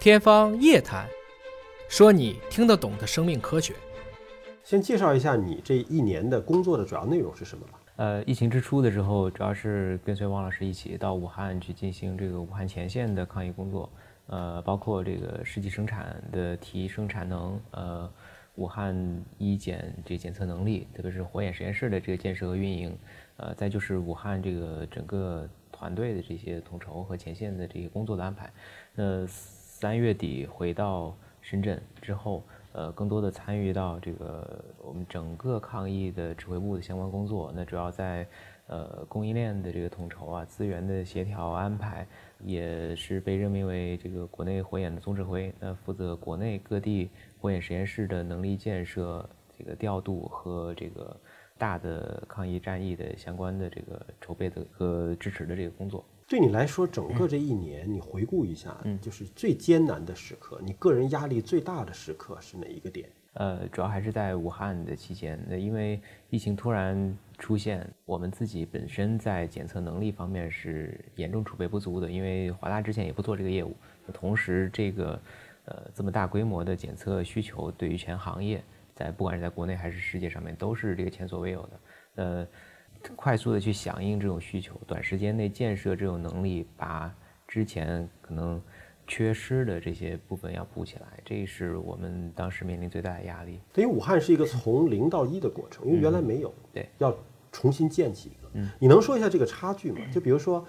天方夜谭，说你听得懂的生命科学。先介绍一下你这一年的工作的主要内容是什么吧。呃，疫情之初的时候，主要是跟随汪老师一起到武汉去进行这个武汉前线的抗疫工作，呃，包括这个试剂生产的提升产能，呃，武汉一检这检测能力，特别是火眼实验室的这个建设和运营，呃，再就是武汉这个整个团队的这些统筹和前线的这些工作的安排。那三月底回到深圳之后。呃，更多的参与到这个我们整个抗疫的指挥部的相关工作，那主要在呃供应链的这个统筹啊，资源的协调安排，也是被任命为这个国内火眼的总指挥，那负责国内各地火眼实验室的能力建设、这个调度和这个大的抗疫战役的相关的这个筹备的和支持的这个工作。对你来说，整个这一年，你回顾一下，就是最艰难的时刻，你个人压力最大的时刻是哪一个点？呃，主要还是在武汉的期间，那因为疫情突然出现，我们自己本身在检测能力方面是严重储备不足的，因为华大之前也不做这个业务，同时这个呃这么大规模的检测需求，对于全行业，在不管是在国内还是世界上面，都是这个前所未有的，呃。快速的去响应这种需求，短时间内建设这种能力，把之前可能缺失的这些部分要补起来，这是我们当时面临最大的压力。等于武汉是一个从零到一的过程，因为原来没有，对，要重新建起一个。嗯，你能说一下这个差距吗？就比如说，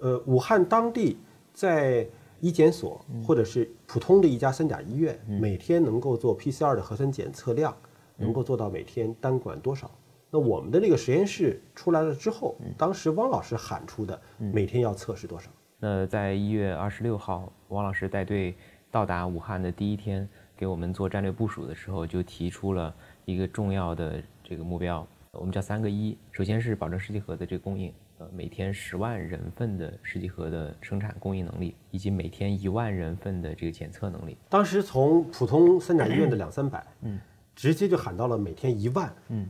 呃，武汉当地在医检所或者是普通的一家三甲医院，每天能够做 PCR 的核酸检测量，能够做到每天单管多少？那我们的这个实验室出来了之后，当时汪老师喊出的每天要测试多少？那在一月二十六号，汪老师带队到达武汉的第一天，给我们做战略部署的时候，就提出了一个重要的这个目标，我们叫三个一。首先是保证试剂盒的这个供应，呃，每天十万人份的试剂盒的生产供应能力，以及每天一万人份的这个检测能力。当时从普通三甲医院的两三百，嗯，直接就喊到了每天一万，嗯。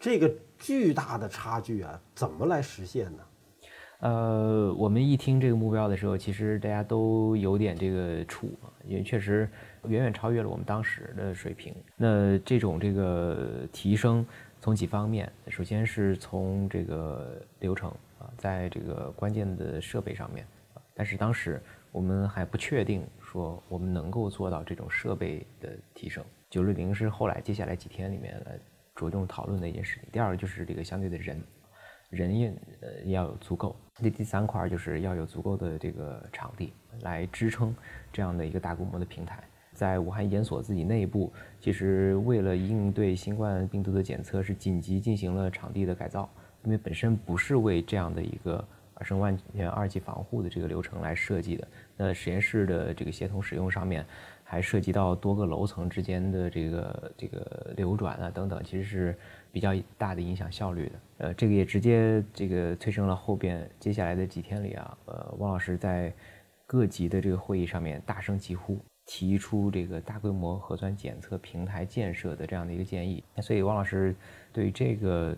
这个巨大的差距啊，怎么来实现呢？呃，我们一听这个目标的时候，其实大家都有点这个怵，因为确实远远超越了我们当时的水平。那这种这个提升从几方面，首先是从这个流程啊，在这个关键的设备上面，但是当时我们还不确定说我们能够做到这种设备的提升。九六零是后来接下来几天里面来。着重讨论的一件事情。第二个就是这个相对的人，人也呃要有足够。那第三块就是要有足够的这个场地来支撑这样的一个大规模的平台。在武汉研所自己内部，其实为了应对新冠病毒的检测，是紧急进行了场地的改造，因为本身不是为这样的一个二升万全二级防护的这个流程来设计的。那实验室的这个协同使用上面。还涉及到多个楼层之间的这个这个流转啊等等，其实是比较大的影响效率的。呃，这个也直接这个催生了后边接下来的几天里啊，呃，汪老师在各级的这个会议上面大声疾呼，提出这个大规模核酸检测平台建设的这样的一个建议。所以汪老师对这个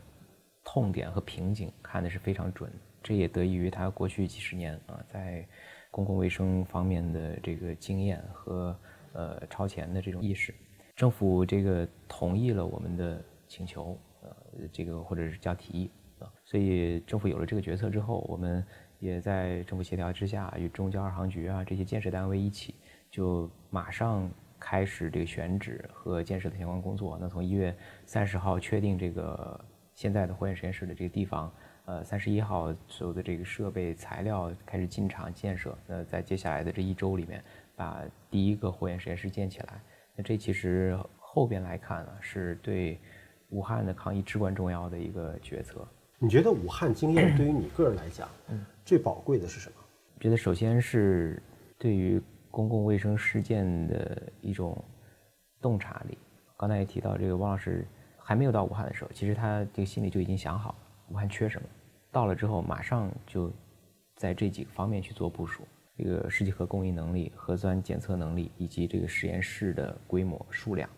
痛点和瓶颈看的是非常准，这也得益于他过去几十年啊在公共卫生方面的这个经验和。呃，超前的这种意识，政府这个同意了我们的请求，呃，这个或者是叫提议啊，所以政府有了这个决策之后，我们也在政府协调之下，与中交二航局啊这些建设单位一起，就马上开始这个选址和建设的相关工作。那从一月三十号确定这个现在的火眼实验室的这个地方，呃，三十一号所有的这个设备材料开始进场建设。那在接下来的这一周里面。把第一个火眼实验室建起来，那这其实后边来看呢，是对武汉的抗疫至关重要的一个决策。你觉得武汉经验对于你个人来讲，嗯，最宝贵的是什么？觉得首先是对于公共卫生事件的一种洞察力。刚才也提到，这个汪老师还没有到武汉的时候，其实他这个心里就已经想好武汉缺什么，到了之后马上就在这几个方面去做部署。这个试剂盒供应能力、核酸检测能力以及这个实验室的规模数量，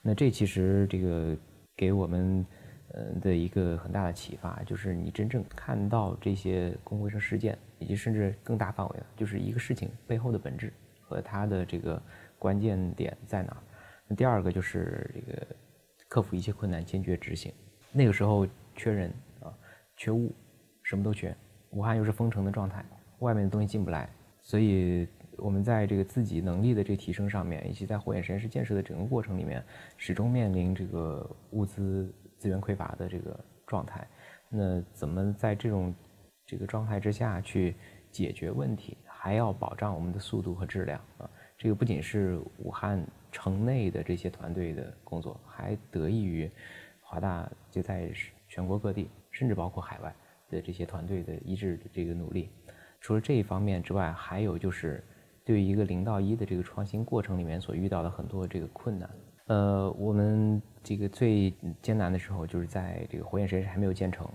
那这其实这个给我们呃的一个很大的启发，就是你真正看到这些公共卫生事件，以及甚至更大范围的，就是一个事情背后的本质和它的这个关键点在哪。那第二个就是这个克服一切困难，坚决执行。那个时候缺人啊，缺物，什么都缺。武汉又是封城的状态，外面的东西进不来，所以我们在这个自己能力的这个提升上面，以及在火眼实验室建设的整个过程里面，始终面临这个物资资源匮乏的这个状态。那怎么在这种这个状态之下去解决问题，还要保障我们的速度和质量啊？这个不仅是武汉城内的这些团队的工作，还得益于华大就在全国各地，甚至包括海外。的这些团队的一致的这个努力，除了这一方面之外，还有就是对于一个零到一的这个创新过程里面所遇到的很多这个困难。呃，我们这个最艰难的时候，就是在这个火眼实验室还没有建成，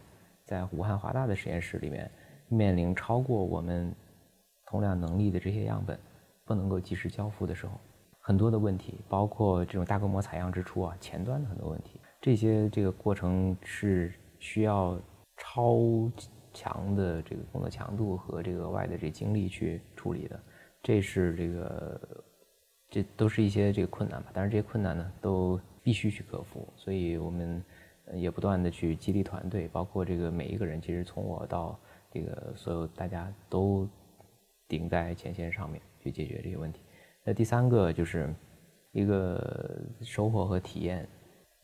在武汉华大的实验室里面，面临超过我们通量能力的这些样本不能够及时交付的时候，很多的问题，包括这种大规模采样之初啊，前端的很多问题，这些这个过程是需要。超强的这个工作强度和这个额外的这精力去处理的，这是这个，这都是一些这个困难吧。但是这些困难呢，都必须去克服。所以我们也不断的去激励团队，包括这个每一个人，其实从我到这个所有大家都顶在前线上面去解决这些问题。那第三个就是一个收获和体验。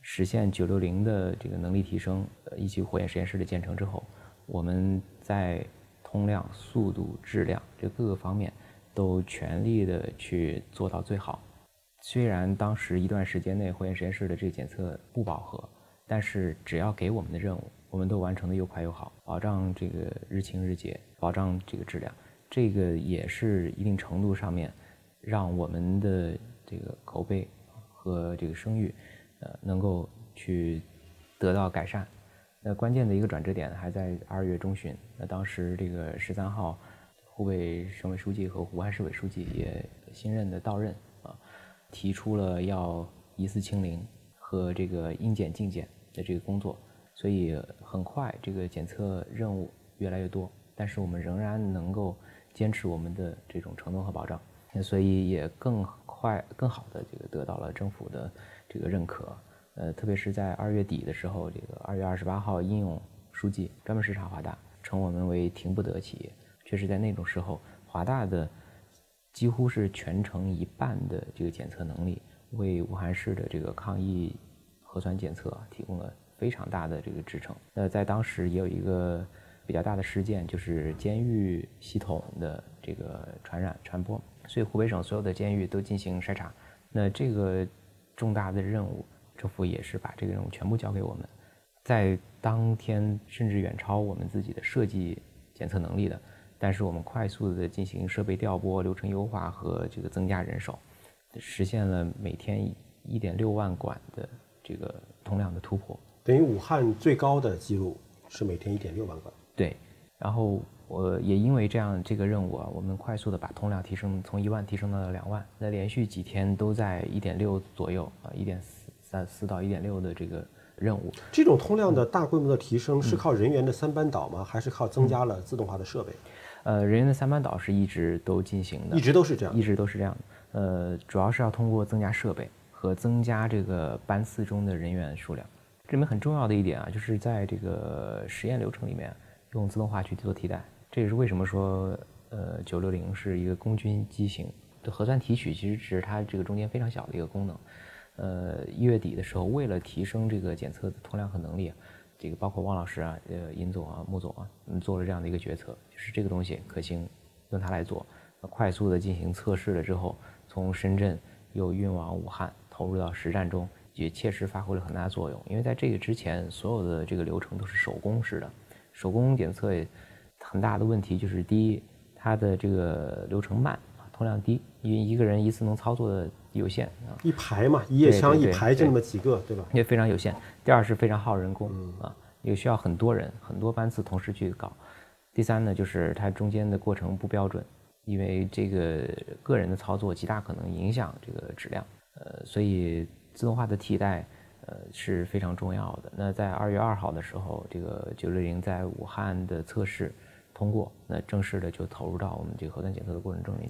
实现九六零的这个能力提升，呃，以及火焰实验室的建成之后，我们在通量、速度、质量这各个方面都全力的去做到最好。虽然当时一段时间内火焰实验室的这个检测不饱和，但是只要给我们的任务，我们都完成的又快又好，保障这个日清日结，保障这个质量，这个也是一定程度上面让我们的这个口碑和这个声誉。呃，能够去得到改善。那关键的一个转折点还在二月中旬。那当时这个十三号，湖北省委书记和武汉市委书记也新任的到任啊，提出了要一次清零和这个应检尽检的这个工作。所以很快这个检测任务越来越多，但是我们仍然能够坚持我们的这种承诺和保障。所以也更快、更好的这个得到了政府的。这个认可，呃，特别是在二月底的时候，这个二月二十八号，应勇书记专门视察华大，称我们为停不得企业。确实，在那种时候，华大的几乎是全程一半的这个检测能力，为武汉市的这个抗疫核酸检测提供了非常大的这个支撑。那在当时也有一个比较大的事件，就是监狱系统的这个传染传播，所以湖北省所有的监狱都进行筛查。那这个。重大的任务，政府也是把这个任务全部交给我们，在当天甚至远超我们自己的设计检测能力的，但是我们快速的进行设备调拨、流程优化和这个增加人手，实现了每天一点六万管的这个通量的突破，等于武汉最高的记录是每天一点六万管。对，然后。我也因为这样这个任务啊，我们快速的把通量提升从一万提升到了两万。那连续几天都在一点六左右啊，一点四三四到一点六的这个任务。这种通量的大规模的提升是靠人员的三班倒吗？还是靠增加了自动化的设备？呃，人员的三班倒是一直都进行的，一直都是这样，一直都是这样。呃，主要是要通过增加设备和增加这个班次中的人员数量。这里面很重要的一点啊，就是在这个实验流程里面用自动化去做替代。这也是为什么说，呃，九六零是一个工军机型的核酸提取，其实只是它这个中间非常小的一个功能。呃，一月底的时候，为了提升这个检测的通量和能力，这个包括汪老师啊、呃，尹总啊、穆总啊，嗯，做了这样的一个决策，就是这个东西可行，用它来做，快速的进行测试了之后，从深圳又运往武汉，投入到实战中，也切实发挥了很大作用。因为在这个之前，所有的这个流程都是手工式的，手工检测。很大的问题就是，第一，它的这个流程慢，通量低，因为一个人一次能操作的有限啊，一排嘛，一叶枪一排就那么几个，对吧？也非常有限。第二是非常耗人工啊，也需要很多人、很多班次同时去搞。第三呢，就是它中间的过程不标准，因为这个个人的操作极大可能影响这个质量，呃，所以自动化的替代。呃是非常重要的。那在二月二号的时候，这个九六零在武汉的测试通过，那正式的就投入到我们这个核酸检测的过程中里。